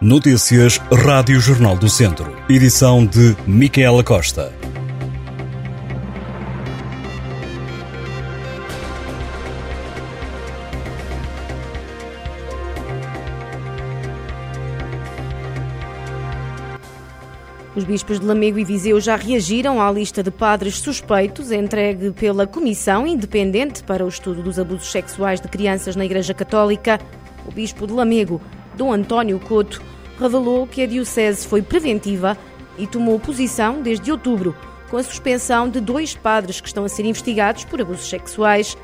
Notícias Rádio Jornal do Centro. Edição de Micaela Costa. Os bispos de Lamego e Viseu já reagiram à lista de padres suspeitos entregue pela Comissão Independente para o Estudo dos Abusos Sexuais de Crianças na Igreja Católica. O bispo de Lamego, Dom António Couto, revelou que a Diocese foi preventiva e tomou posição desde outubro com a suspensão de dois padres que estão a ser investigados por abusos sexuais.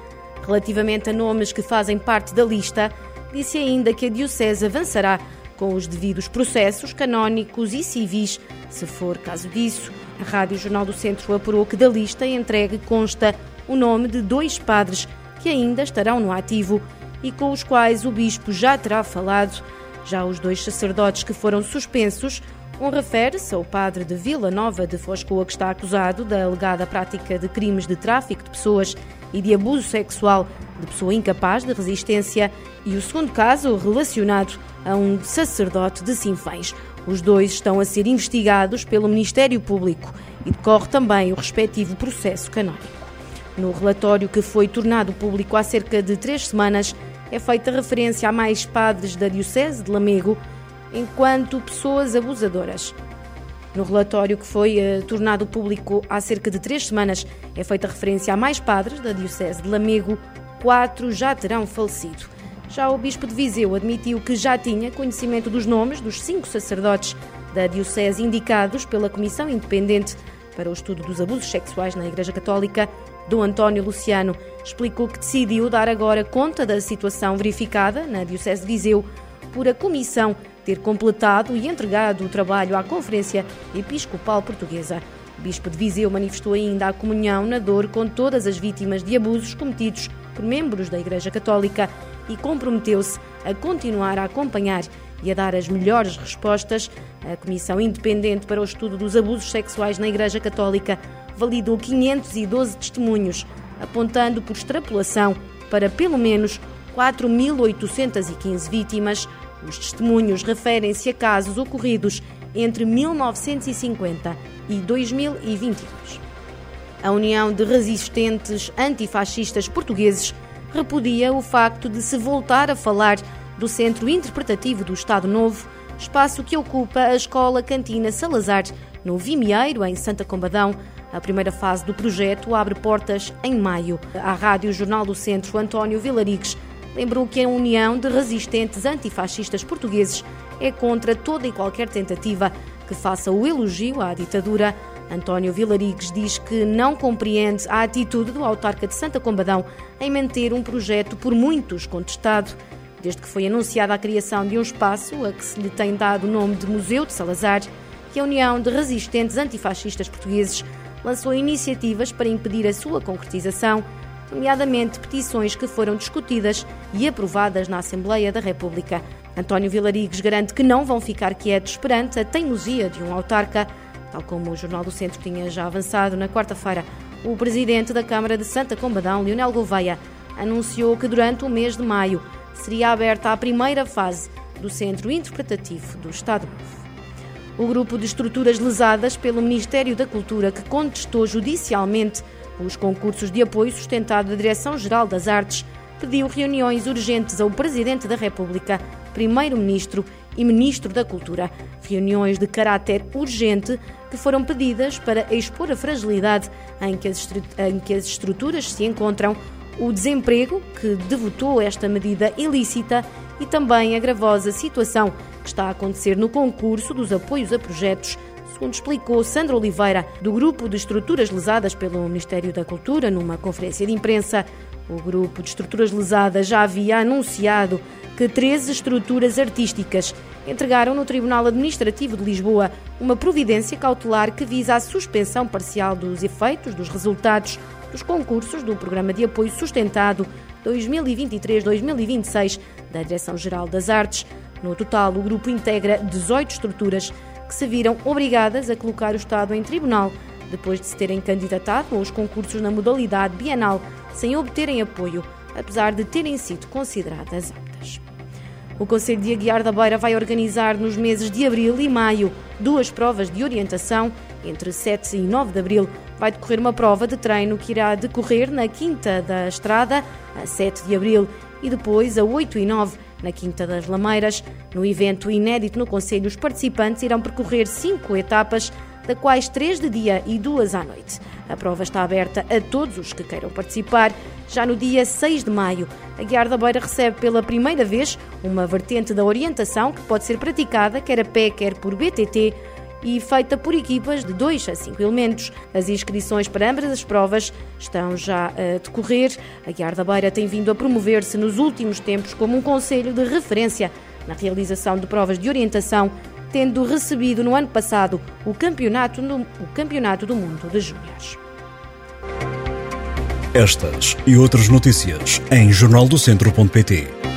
Relativamente a nomes que fazem parte da lista, disse ainda que a Diocese avançará com os devidos processos canónicos e civis, se for caso disso. A Rádio Jornal do Centro apurou que da lista entregue consta o nome de dois padres que ainda estarão no ativo e com os quais o bispo já terá falado. Já os dois sacerdotes que foram suspensos, um refere-se ao padre de Vila Nova de Foscoa que está acusado da alegada prática de crimes de tráfico de pessoas e de abuso sexual de pessoa incapaz de resistência e o segundo caso relacionado a um sacerdote de Sinfãs. Os dois estão a ser investigados pelo Ministério Público e decorre também o respectivo processo canónico. No relatório que foi tornado público há cerca de três semanas, é feita referência a mais padres da Diocese de Lamego enquanto pessoas abusadoras. No relatório que foi uh, tornado público há cerca de três semanas, é feita referência a mais padres da Diocese de Lamego, quatro já terão falecido. Já o Bispo de Viseu admitiu que já tinha conhecimento dos nomes dos cinco sacerdotes da Diocese indicados pela Comissão Independente para o Estudo dos Abusos Sexuais na Igreja Católica. Dom António Luciano explicou que decidiu dar agora conta da situação verificada na Diocese de Viseu por a Comissão ter completado e entregado o trabalho à Conferência Episcopal Portuguesa. O Bispo de Viseu manifestou ainda a comunhão na dor com todas as vítimas de abusos cometidos por membros da Igreja Católica e comprometeu-se a continuar a acompanhar e a dar as melhores respostas. A Comissão Independente para o Estudo dos Abusos Sexuais na Igreja Católica validou 512 testemunhos, apontando por extrapolação para pelo menos 4.815 vítimas. Os testemunhos referem-se a casos ocorridos entre 1950 e 2022. A União de Resistentes Antifascistas Portugueses repudia o facto de se voltar a falar do Centro Interpretativo do Estado Novo, espaço que ocupa a Escola Cantina Salazar, no Vimieiro, em Santa Combadão. A primeira fase do projeto abre portas em maio. A Rádio Jornal do Centro, António Vilarigues, lembrou que a União de Resistentes Antifascistas Portugueses é contra toda e qualquer tentativa que faça o elogio à ditadura António Vilarigues diz que não compreende a atitude do autarca de Santa Combadão em manter um projeto por muitos contestado. Desde que foi anunciada a criação de um espaço a que se lhe tem dado o nome de Museu de Salazar, que a União de Resistentes Antifascistas Portugueses lançou iniciativas para impedir a sua concretização, nomeadamente petições que foram discutidas e aprovadas na Assembleia da República. António Vilarigues garante que não vão ficar quietos perante a teimosia de um autarca Tal como o Jornal do Centro tinha já avançado na quarta-feira, o presidente da Câmara de Santa Combadão, Leonel Gouveia, anunciou que durante o mês de maio seria aberta a primeira fase do Centro Interpretativo do Estado Novo. O grupo de estruturas lesadas pelo Ministério da Cultura, que contestou judicialmente os concursos de apoio sustentado da Direção-Geral das Artes, pediu reuniões urgentes ao Presidente da República, Primeiro-Ministro e Ministro da Cultura. Reuniões de caráter urgente que foram pedidas para expor a fragilidade em que as, em que as estruturas se encontram, o desemprego que devotou esta medida ilícita e também a gravosa situação que está a acontecer no concurso dos apoios a projetos segundo explicou Sandra Oliveira, do Grupo de Estruturas Lesadas pelo Ministério da Cultura, numa conferência de imprensa. O Grupo de Estruturas Lesadas já havia anunciado que 13 estruturas artísticas entregaram no Tribunal Administrativo de Lisboa uma providência cautelar que visa a suspensão parcial dos efeitos dos resultados dos concursos do Programa de Apoio Sustentado 2023-2026 da Direção-Geral das Artes. No total, o grupo integra 18 estruturas que se viram obrigadas a colocar o Estado em tribunal depois de se terem candidatado aos concursos na modalidade bienal sem obterem apoio, apesar de terem sido consideradas aptas. O Conselho de Aguiar da Beira vai organizar nos meses de abril e maio duas provas de orientação. Entre 7 e 9 de abril vai decorrer uma prova de treino que irá decorrer na Quinta da Estrada, a 7 de abril, e depois a 8 e 9 na Quinta das Lameiras. No evento inédito no Conselho, os participantes irão percorrer cinco etapas, da quais três de dia e duas à noite. A prova está aberta a todos os que queiram participar. Já no dia 6 de maio, a Guiar da Beira recebe pela primeira vez uma vertente da orientação que pode ser praticada quer a pé, quer por BTT e feita por equipas de 2 a 5 elementos. As inscrições para ambas as provas estão já a decorrer. A Guiar da Beira tem vindo a promover-se nos últimos tempos como um conselho de referência na realização de provas de orientação tendo recebido no ano passado o campeonato, no, o campeonato do Mundo de Júniores. Estas e outras notícias em jornaldocentro.pt